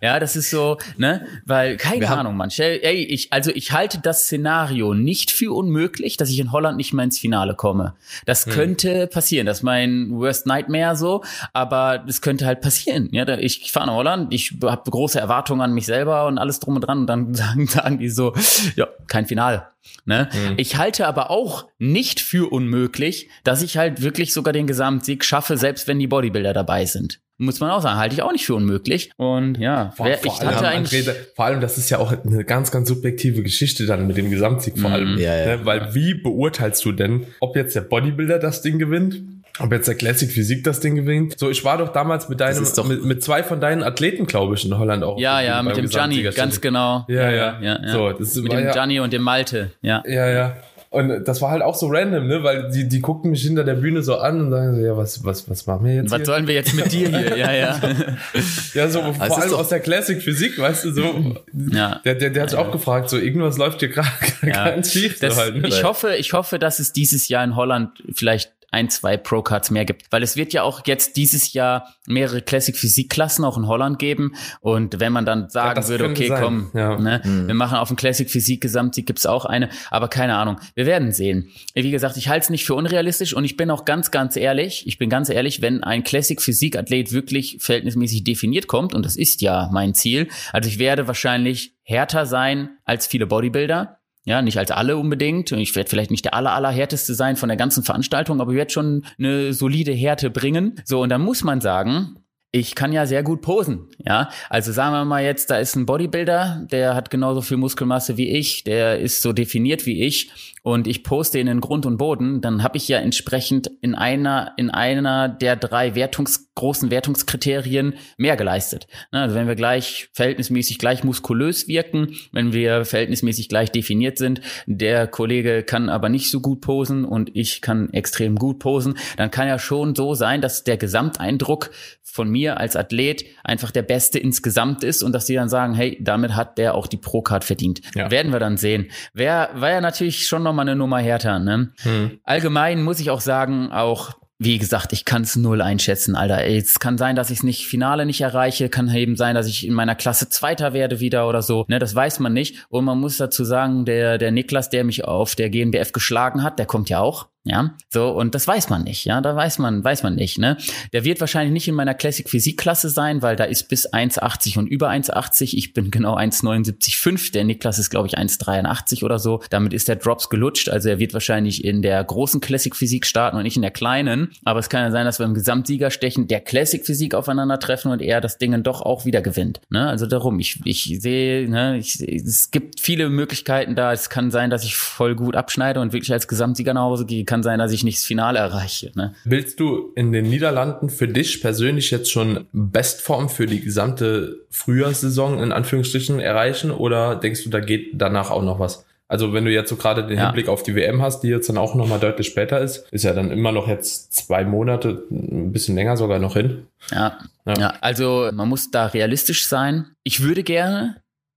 Ja, das ist so, ne, weil keine Wir Ahnung, man. Ey, ich also ich halte das Szenario nicht für unmöglich, dass ich in Holland nicht mehr ins Finale komme. Das könnte passieren. Das ist mein Worst Nightmare so, aber das könnte halt passieren. Ja, ich fahre nach Holland, ich habe große Erwartungen an mich selber und alles drum und dran und dann (laughs) sagen, sagen die so, ja, kein Finale. Ne? Ich halte aber auch nicht für unmöglich, dass ich halt wirklich sogar den Gesamtsieg schaffe, selbst wenn die Bodybuilder dabei sind. Muss man auch sagen, halte ich auch nicht für unmöglich. Und ja, Vor, wer, vor, ich allem, hatte eigentlich. André, vor allem, das ist ja auch eine ganz, ganz subjektive Geschichte dann mit dem Gesamtsieg vor allem. Ja, ja. Ne? Weil wie beurteilst du denn, ob jetzt der Bodybuilder das Ding gewinnt? Ob jetzt der Classic Physik das Ding gewinnt? So, ich war doch damals mit deinem, mit, mit zwei von deinen Athleten, glaube ich, in Holland auch. Ja, ja, mit dem Gianni, ganz genau. Ja, ja. So, das mit dem ja- Gianni und dem Malte, ja. Ja, ja. Und das war halt auch so random, ne? Weil die, die guckten mich hinter der Bühne so an und sagen so, ja, was, was, was machen wir jetzt? Was hier? sollen wir jetzt mit dir hier? Ja, ja. (laughs) ja, so Also vor allem aus der Classic Physik, weißt du, so. Ja. Der, der, der hat sich auch gefragt, so irgendwas läuft hier gerade Ja. ganz schief. Das, so halt, ne? ich hoffe, ich hoffe, dass es dieses Jahr in Holland vielleicht ein, zwei Pro-Cards mehr gibt. Weil es wird ja auch jetzt dieses Jahr mehrere Classic-Physik-Klassen auch in Holland geben. Und wenn man dann sagen das würde, okay, sein. komm, Ja. ne, wir machen auf dem Classic-Physik-Gesamtsieg gibt's auch eine, aber keine Ahnung. Wir werden sehen. Wie gesagt, ich halte es nicht für unrealistisch und ich bin auch ganz, ganz ehrlich, ich bin ganz ehrlich, wenn ein Classic-Physik-Athlet wirklich verhältnismäßig definiert kommt, und das ist ja mein Ziel, also ich werde wahrscheinlich härter sein als viele Bodybuilder. Ja, nicht als alle unbedingt. Ich werde vielleicht nicht der aller, allerhärteste sein von der ganzen Veranstaltung, aber ich werde schon eine solide Härte bringen. So, und dann muss man sagen, ich kann ja sehr gut posen, ja. Also sagen wir mal jetzt, da ist ein Bodybuilder, der hat genauso viel Muskelmasse wie ich, der ist so definiert wie ich und ich poste ihn in Grund und Boden, dann habe ich ja entsprechend in einer in einer der drei Wertungs großen Wertungskriterien mehr geleistet. Ne, Also wenn wir gleich verhältnismäßig gleich muskulös wirken, wenn wir verhältnismäßig gleich definiert sind, der Kollege kann aber nicht so gut posen und ich kann extrem gut posen, dann kann ja schon so sein, dass der Gesamteindruck von mir als Athlet einfach der beste insgesamt ist und dass die dann sagen, hey, damit hat der auch die Pro-Card verdient. Ja. Werden wir dann sehen. Wär, war ja natürlich schon nochmal eine Nummer härter. Ne? Hm. Allgemein muss ich auch sagen, auch wie gesagt, ich kann es null einschätzen, Alter. Es kann sein, dass ich es nicht Finale nicht erreiche, kann eben sein, dass ich in meiner Klasse Zweiter werde wieder oder so. Ne, das weiß man nicht. Und man muss dazu sagen, der der Niklas, der mich auf der GmbF geschlagen hat, der kommt ja auch. Ja, so und das weiß man nicht, ja, da weiß man, weiß man nicht, ne? Der wird wahrscheinlich nicht in meiner Classic Physik Klasse sein, weil da ist bis 1,80 und über 1,80. Ich bin genau 1,79,5. Der Niklas ist glaube ich 1,83 oder so. Damit ist der Drops gelutscht, also er wird wahrscheinlich in der großen Classic Physik starten und nicht in der kleinen. Aber es kann ja sein, dass wir im Gesamtsieger stechen der Classic Physik aufeinandertreffen und er das Ding dann doch auch wieder gewinnt. Ne? Also darum, ich, ich sehe, ne, ich, es gibt viele Möglichkeiten da. Es kann sein, dass ich voll gut abschneide und wirklich als Gesamtsieger nach Hause gehe. Kann sein, dass ich nicht das Finale erreiche. Ne? Willst du in den Niederlanden für dich persönlich jetzt schon Bestform für die gesamte Frühjahrssaison in Anführungsstrichen erreichen oder denkst du, da geht danach auch noch was? Also wenn du jetzt so gerade den Ja. Hinblick auf die WM hast, die jetzt dann auch noch mal deutlich später ist, ist ja dann immer noch jetzt zwei Monate, ein bisschen länger sogar noch hin. Ja. Ja. ja. also man muss da realistisch sein. Ich würde gerne,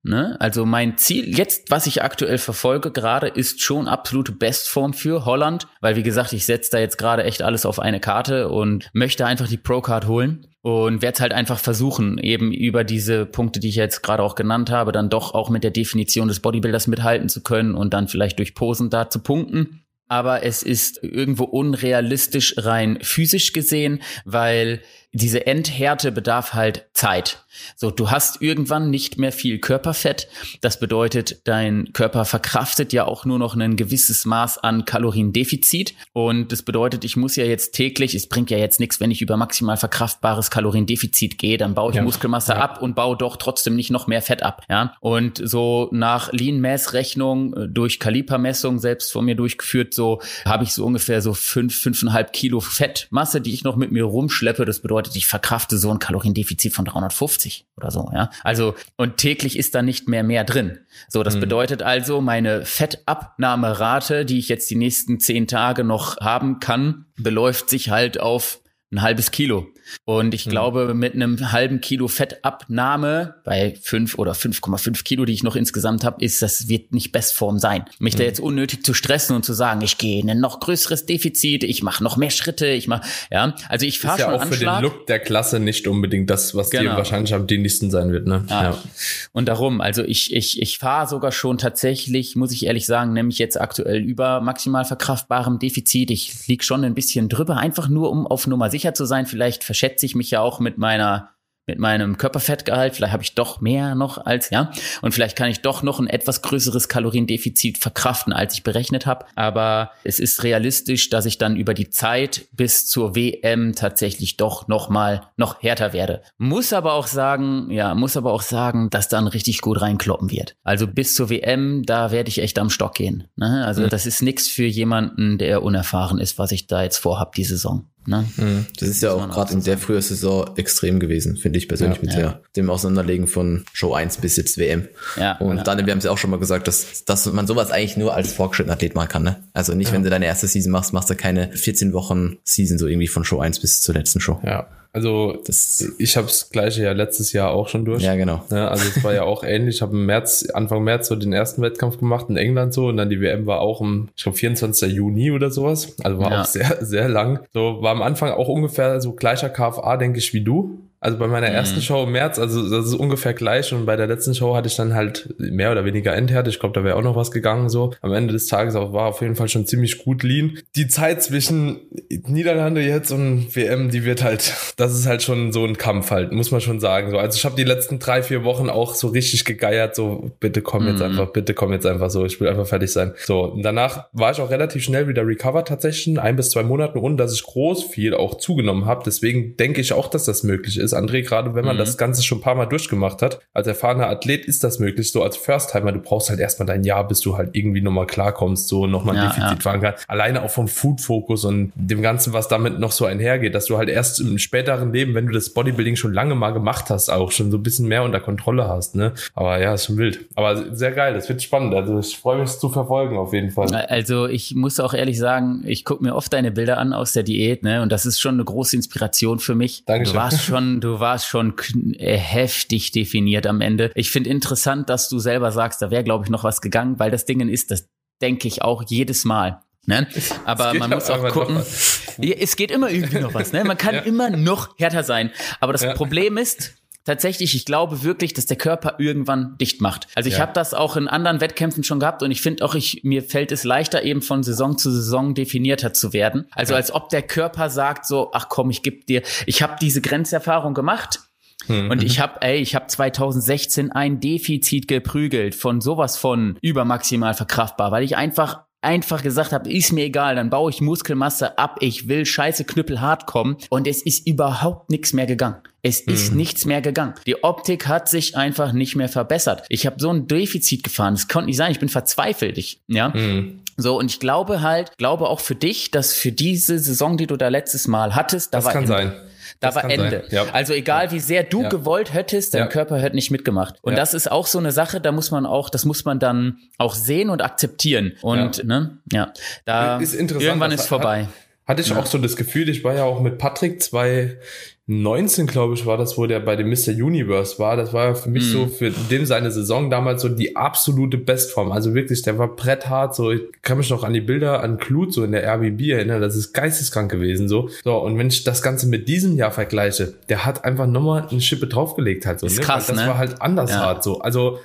ne, also mein Ziel jetzt, was ich aktuell verfolge gerade, ist schon absolute Bestform für Holland, weil wie gesagt, ich setze da jetzt gerade echt alles auf eine Karte und möchte einfach die Pro-Card holen. Und werde es halt einfach versuchen, eben über diese Punkte, die ich jetzt gerade auch genannt habe, dann doch auch mit der Definition des Bodybuilders mithalten zu können und dann vielleicht durch Posen da zu punkten aber es ist irgendwo unrealistisch rein physisch gesehen, weil diese Endhärte bedarf halt Zeit. So, du hast irgendwann nicht mehr viel Körperfett. Das bedeutet, dein Körper verkraftet ja auch nur noch ein gewisses Maß an Kaloriendefizit. Und das bedeutet, ich muss ja jetzt täglich, es bringt ja jetzt nichts, wenn ich über maximal verkraftbares Kaloriendefizit gehe, dann baue ich Ja. Muskelmasse Ja. ab und baue doch trotzdem nicht noch mehr Fett ab. Ja, und so nach Lean-Mass-Rechnung äh, durch Kalipermessung selbst von mir durchgeführt, so habe ich so ungefähr so fünf, fünfeinhalb Kilo Fettmasse, die ich noch mit mir rumschleppe. Das bedeutet, ich verkrafte so ein Kaloriendefizit von 350 oder so. Ja, also und täglich ist da nicht mehr mehr drin. So, das Mhm. bedeutet also, meine Fettabnahmerate, die ich jetzt die nächsten zehn Tage noch haben kann, beläuft sich halt auf ein halbes Kilo. Und ich Mhm. glaube, mit einem halben Kilo Fettabnahme bei fünf oder 5,5 Kilo, die ich noch insgesamt habe, ist das wird nicht Bestform sein. Mich Mhm. da jetzt unnötig zu stressen und zu sagen, ich gehe in ein noch größeres Defizit, ich mache noch mehr Schritte, ich mache, ja, also ich fahre Ist ja schon auch für den Anschlag. Look der Klasse nicht unbedingt das, was dir Genau. wahrscheinlich am dienlichsten sein wird. Ne? Ja. Und darum, also ich, ich, ich fahre sogar schon tatsächlich, muss ich ehrlich sagen, nämlich jetzt aktuell über maximal verkraftbarem Defizit. Ich lieg schon ein bisschen drüber, einfach nur um auf Nummer sicher zu sein. Vielleicht verschätze ich mich ja auch mit meiner mit meinem Körperfettgehalt, vielleicht habe ich doch mehr noch als, ja, und vielleicht kann ich doch noch ein etwas größeres Kaloriendefizit verkraften, als ich berechnet habe. Aber es ist realistisch, dass ich dann über die Zeit bis zur WM tatsächlich doch noch mal noch härter werde. Muss aber auch sagen, ja, muss aber auch sagen, dass dann richtig gut reinkloppen wird. Also bis zur WM, da werde ich echt am Stock gehen. Ne? Also Mhm. das ist nichts für jemanden, der unerfahren ist, was ich da jetzt vorhab die Saison. Ne? Mhm. Das ist ja auch gerade in der frühen Saison extrem gewesen, finde ich persönlich ja, mit ja. dem Auseinanderlegen von Show 1 bis jetzt WM. Ja, und ja. dann, wir haben es ja auch schon mal gesagt, dass, dass man sowas eigentlich nur als fortgeschrittener Athlet machen kann. Ne? Also nicht, ja. wenn du deine erste Season machst, machst du keine 14 Wochen Season so irgendwie von Show 1 bis zur letzten Show. Ja. Also das, ich habe das gleiche ja letztes Jahr auch schon durch. Ja, genau. Ja, also es war ja auch ähnlich. Ich habe im März, Anfang März so den ersten Wettkampf gemacht in England so und dann die WM war auch im, ich glaube, 24. Juni oder sowas. Also war ja. auch sehr, sehr lang. So war am Anfang auch ungefähr so gleicher KFA, denke ich, wie du. Also bei meiner ersten mhm. Show im März, also das ist ungefähr gleich und bei der letzten Show hatte ich dann halt mehr oder weniger Endhärte. Ich glaube, da wäre auch noch was gegangen so. Am Ende des Tages auch war auf jeden Fall schon ziemlich gut lean. Die Zeit zwischen Niederlande jetzt und WM, die wird halt, (laughs) das ist halt schon so ein Kampf halt, muss man schon sagen. So, also ich habe die letzten drei, vier Wochen auch so richtig gegeiert, so bitte komm jetzt mhm. einfach, bitte komm jetzt einfach so, ich will einfach fertig sein. So, und danach war ich auch relativ schnell wieder recovered tatsächlich, ein bis zwei Monaten, ohne dass ich groß viel auch zugenommen habe. Deswegen denke ich auch, dass das möglich ist ist, André, gerade wenn man mhm. das Ganze schon ein paar Mal durchgemacht hat. Als erfahrener Athlet ist das möglich. So als First-Timer, du brauchst halt erstmal dein Jahr, bis du halt irgendwie nochmal klarkommst, so nochmal ein ja, Defizit ja. fahren kannst. Alleine auch vom Food-Fokus und dem Ganzen, was damit noch so einhergeht, dass du halt erst im späteren Leben, wenn du das Bodybuilding schon lange mal gemacht hast, auch schon so ein bisschen mehr unter Kontrolle hast, ne? Aber ja, ist schon wild. Aber sehr geil, das wird spannend. Also ich freue mich es zu verfolgen auf jeden Fall. Also ich muss auch ehrlich sagen, ich gucke mir oft deine Bilder an aus der Diät, ne? Und das ist schon eine große Inspiration für mich. Dankeschön. Du warst schon du warst schon äh, heftig definiert am Ende. Ich finde interessant, dass du selber sagst, da wäre, glaube ich, noch was gegangen, weil das Ding ist, das denke ich auch jedes Mal. Ne? Aber man muss auch gucken. Es geht immer irgendwie noch was. Ne? Man kann ja. immer noch härter sein. Aber das ja. Problem ist, tatsächlich, ich glaube wirklich, dass der Körper irgendwann dicht macht. Also ich ja. habe das auch in anderen Wettkämpfen schon gehabt und ich finde auch, ich, mir fällt es leichter, eben von Saison zu Saison definierter zu werden. Also ja. als ob der Körper sagt so, ach komm, ich gebe dir, ich habe diese Grenzerfahrung gemacht. Mhm. Und ich habe, ey, ich habe 2016 ein Defizit geprügelt von sowas von übermaximal verkraftbar, weil ich einfach einfach gesagt habe, ist mir egal, dann baue ich Muskelmasse ab, ich will scheiße knüppelhart kommen und es ist überhaupt nichts mehr gegangen. Es ist mhm. nichts mehr gegangen. Die Optik hat sich einfach nicht mehr verbessert. Ich habe so ein Defizit gefahren. Das konnte nicht sein. Ich bin verzweifelt. Ich, ja. Mhm. So, und ich glaube halt, glaube auch für dich, dass für diese Saison, die du da letztes Mal hattest, da das war kann sein. Da war Ende. Ja. Also egal wie sehr du ja. gewollt hättest, dein ja. Körper hat nicht mitgemacht. Und das ist auch so eine Sache, da muss man auch, das muss man dann auch sehen und akzeptieren. Und ne, ja, da ist irgendwann ist vorbei. Hat, hatte ich auch so das Gefühl, ich war ja auch mit Patrick zwei 19, glaube ich, war das, wo der bei dem Mr. Universe war. Das war für mich mhm. so für dem seine Saison damals so die absolute Bestform. Also wirklich, der war bretthart. So, ich kann mich noch an die Bilder an Klut so in der RBB erinnern. Das ist geisteskrank gewesen. So, so und wenn ich das Ganze mit diesem Jahr vergleiche, der hat einfach nochmal eine Schippe draufgelegt halt so. Ist ne? krass, Weil das ne? war halt anders ja. hart so. Also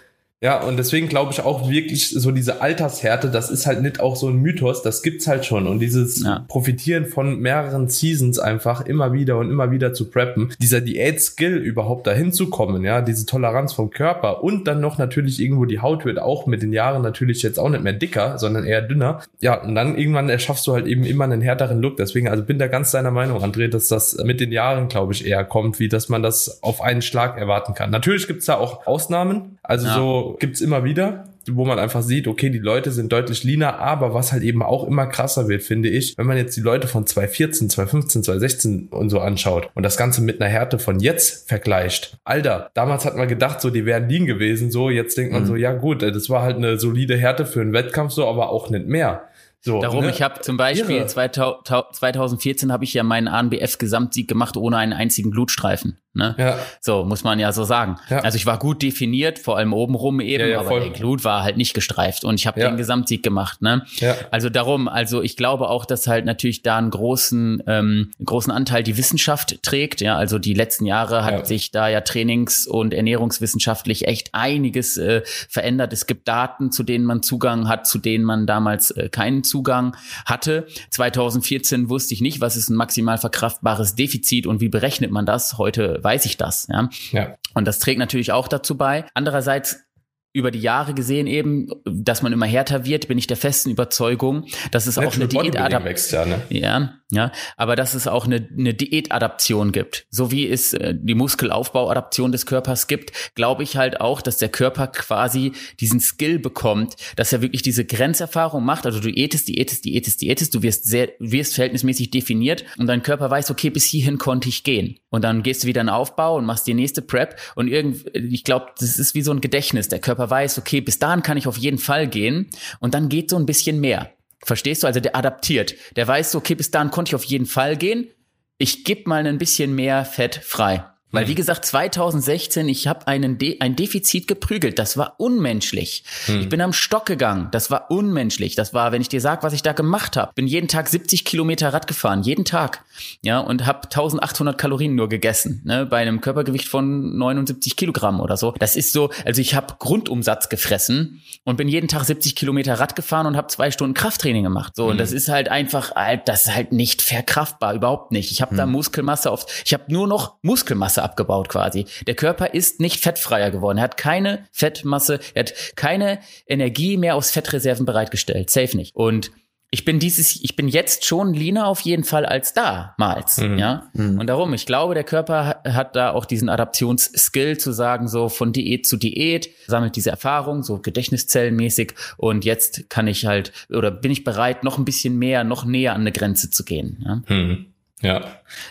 ja, und deswegen glaube ich auch wirklich so diese Altershärte, das ist halt nicht auch so ein Mythos, das gibt's halt schon. Und dieses ja. Profitieren von mehreren Seasons einfach immer wieder und immer wieder zu preppen, dieser Diät-Skill überhaupt dahin zu kommen, ja, diese Toleranz vom Körper und dann noch natürlich irgendwo die Haut wird auch mit den Jahren natürlich jetzt auch nicht mehr dicker, sondern eher dünner. Ja, und dann irgendwann erschaffst du halt eben immer einen härteren Look. Deswegen, also bin da ganz deiner Meinung, André, dass das mit den Jahren, glaube ich, eher kommt, wie dass man das auf einen Schlag erwarten kann. Natürlich gibt's da auch Ausnahmen, also ja. so gibt's immer wieder, wo man einfach sieht, okay, die Leute sind deutlich leaner, aber was halt eben auch immer krasser wird, finde ich, wenn man jetzt die Leute von 2014, 2015, 2016 und so anschaut und das Ganze mit einer Härte von jetzt vergleicht. Alter, damals hat man gedacht, so, die wären lean gewesen, so, jetzt denkt man mhm. so, ja gut, das war halt eine solide Härte für einen Wettkampf, so, aber auch nicht mehr. So, Darum, ne? ich habe zum Beispiel 2014 habe ich ja meinen ANBF-Gesamtsieg gemacht ohne einen einzigen Blutstreifen. Ne? Ja. So, muss man ja so sagen. Ja. Also ich war gut definiert, vor allem obenrum eben, ja, aber voll. der Glut war halt nicht gestreift und ich habe den Gesamtsieg gemacht. Ne? Also darum, also ich glaube auch, dass halt natürlich da einen großen, ähm, großen Anteil die Wissenschaft trägt. Ja, also die letzten Jahre hat sich da ja trainings- und ernährungswissenschaftlich echt einiges äh, verändert. Es gibt Daten, zu denen man Zugang hat, zu denen man damals äh, keinen Zugang hatte. 2014 wusste ich nicht, was ist ein maximal verkraftbares Defizit und wie berechnet man das. Heute weiß ich das. Ja? ja. Und das trägt natürlich auch dazu bei. Andererseits über die Jahre gesehen eben, dass man immer härter wird, bin ich der festen Überzeugung, dass es auch eine Diätadaption, ja, ne? ja, ja, aber dass es auch eine, eine Diätadaption gibt, so wie es äh, die Muskelaufbauadaption des Körpers gibt, glaube ich halt auch, dass der Körper quasi diesen Skill bekommt, dass er wirklich diese Grenzerfahrung macht, also du diätest, diätest, diätest, diätest, du wirst sehr, wirst verhältnismäßig definiert und dein Körper weiß, okay, bis hierhin konnte ich gehen. Und dann gehst du wieder in Aufbau und machst die nächste Prep und irgend, ich glaube, das ist wie so ein Gedächtnis, der Körper Körper weiß, okay, bis dahin kann ich auf jeden Fall gehen und dann geht so ein bisschen mehr. Verstehst du? Also der adaptiert. Der weiß, okay, bis dahin konnte ich auf jeden Fall gehen. Ich gebe mal ein bisschen mehr Fett frei. Weil, wie gesagt, 2016, ich habe einen De ein Defizit geprügelt. Das war unmenschlich. Hm. Ich bin am Stock gegangen. Das war unmenschlich. Das war, wenn ich dir sag, was ich da gemacht habe. Bin jeden Tag 70 Kilometer Rad gefahren. Jeden Tag. Ja, und habe 1800 Kalorien nur gegessen. Ne, bei einem Körpergewicht von 79 Kilogramm oder so. Das ist so, also ich habe Grundumsatz gefressen und bin jeden Tag 70 Kilometer Rad gefahren und habe zwei Stunden Krafttraining gemacht. So, hm. und das ist halt einfach, das ist halt nicht verkraftbar. Überhaupt nicht. Ich habe hm. da Muskelmasse oft, ich habe nur noch Muskelmasse abgebaut quasi. Der Körper ist nicht fettfreier geworden. Er hat keine Fettmasse, er hat keine Energie mehr aus Fettreserven bereitgestellt. Safe nicht. Und ich bin dieses, ich bin jetzt schon leaner auf jeden Fall als damals, mhm. ja. Mhm. Und darum, ich glaube, der Körper hat da auch diesen Adaptionsskill zu sagen, so von Diät zu Diät, sammelt diese Erfahrung, so Gedächtniszellenmäßig. Und jetzt kann ich halt, oder bin ich bereit, noch ein bisschen mehr, noch näher an eine Grenze zu gehen, ja. Mhm. Ja.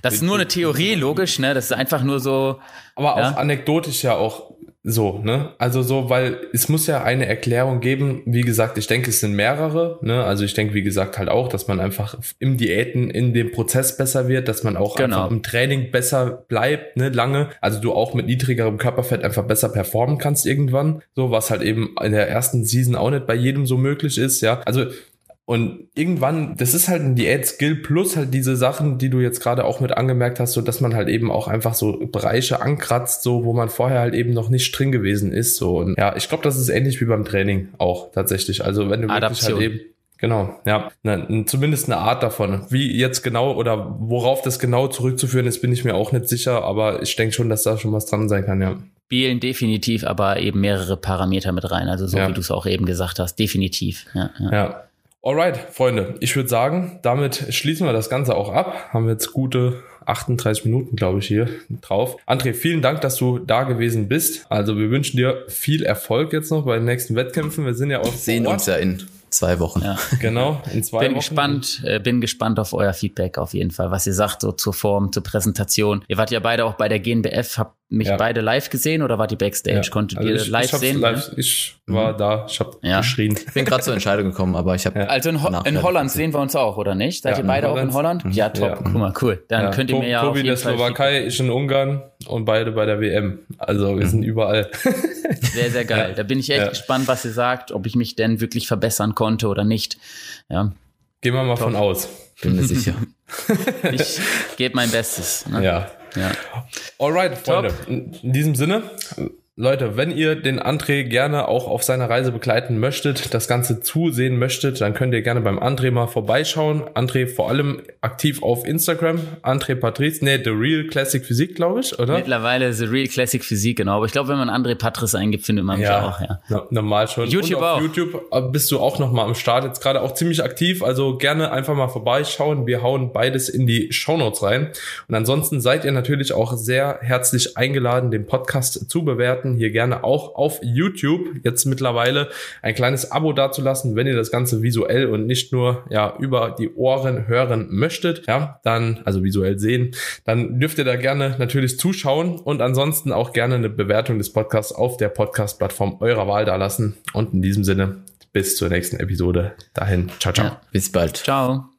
Das ist nur eine Theorie, logisch, ne? Das ist einfach nur so. Aber ja? auch anekdotisch ja auch so, ne? Also so, weil es muss ja eine Erklärung geben. Wie gesagt, ich denke, es sind mehrere, ne? Also ich denke, wie gesagt, halt auch, dass man einfach im Diäten in dem Prozess besser wird, dass man auch genau. einfach im Training besser bleibt, ne? Lange. Also du auch mit niedrigerem Körperfett einfach besser performen kannst irgendwann. So, was halt eben in der ersten Season auch nicht bei jedem so möglich ist, ja. Also und irgendwann, das ist halt ein Diät-Skill plus halt diese Sachen, die du jetzt gerade auch mit angemerkt hast, so dass man halt eben auch einfach so Bereiche ankratzt, so wo man vorher halt eben noch nicht drin gewesen ist. So und ja, ich glaube, das ist ähnlich wie beim Training auch tatsächlich. Also wenn du Adaption. wirklich halt eben Genau, ja. Na, zumindest eine Art davon. Wie jetzt genau oder worauf das genau zurückzuführen ist, bin ich mir auch nicht sicher, aber ich denke schon, dass da schon was dran sein kann, ja. Spielen definitiv, aber eben mehrere Parameter mit rein. Also so ja. wie du es auch eben gesagt hast, definitiv. Ja, ja. ja. Alright, Freunde, ich würde sagen, damit schließen wir das Ganze auch ab. Haben wir jetzt gute 38 Minuten, glaube ich, hier drauf. André, vielen Dank, dass du da gewesen bist. Also wir wünschen dir viel Erfolg jetzt noch bei den nächsten Wettkämpfen. Wir sind ja auch. Sehen uns ja in zwei Wochen. Ja. (laughs) Genau, in zwei bin Wochen. Gespannt, äh, bin gespannt auf euer Feedback auf jeden Fall, was ihr sagt so zur Form, zur Präsentation. Ihr wart ja beide auch bei der GNBF, habt mich ja. beide live gesehen oder wart ihr Backstage? Ja. Konntet also ihr ich, live ich sehen? Live, ich war mhm. da, ich habe ja. geschrien. Ich bin gerade zur Entscheidung gekommen, aber ich habe. Also in, Ho in Holland sehen wir uns auch, oder nicht? Seid ihr beide auch in Holland? Mhm. Ja, top. Guck mal, cool. Dann könnt ihr mir ja Tobi der Slowakei, ich in Ungarn und beide bei der WM. Also wir mhm. sind überall. (laughs) Sehr, sehr geil. Da bin ich echt gespannt, was ihr sagt, ob ich mich denn wirklich verbessern konnte oder nicht. Ja. Gehen wir mal top. von aus. Bin mir sicher. (laughs) ich gebe mein Bestes. Ne? Ja. Ja. Alright, Freunde. Top. In diesem Sinne, Leute, wenn ihr den André gerne auch auf seiner Reise begleiten möchtet, das Ganze zusehen möchtet, dann könnt ihr gerne beim André mal vorbeischauen. André vor allem aktiv auf Instagram. André Patrice, nee, The Real Classic Physik, glaube ich, oder? Mittlerweile The Real Classic Physik, genau. Aber ich glaube, wenn man André Patrice eingibt, findet man mich ja, auch, ja. No, normal schon. YouTube Und auf auch. YouTube äh, bist du auch noch mal am Start, jetzt gerade auch ziemlich aktiv, also gerne einfach mal vorbeischauen. Wir hauen beides in die Show Notes rein. Und ansonsten seid ihr natürlich auch sehr herzlich eingeladen, den Podcast zu bewerten bewerten. Hier gerne auch auf YouTube jetzt mittlerweile ein kleines Abo dazulassen, wenn ihr das Ganze visuell und nicht nur ja über die Ohren hören möchtet. Ja, dann also visuell sehen, dann dürft ihr da gerne natürlich zuschauen und ansonsten auch gerne eine Bewertung des Podcasts auf der Podcast-Plattform eurer Wahl da lassen. Und in diesem Sinne bis zur nächsten Episode. Dahin, ciao, ciao. Ja, bis bald. Ciao.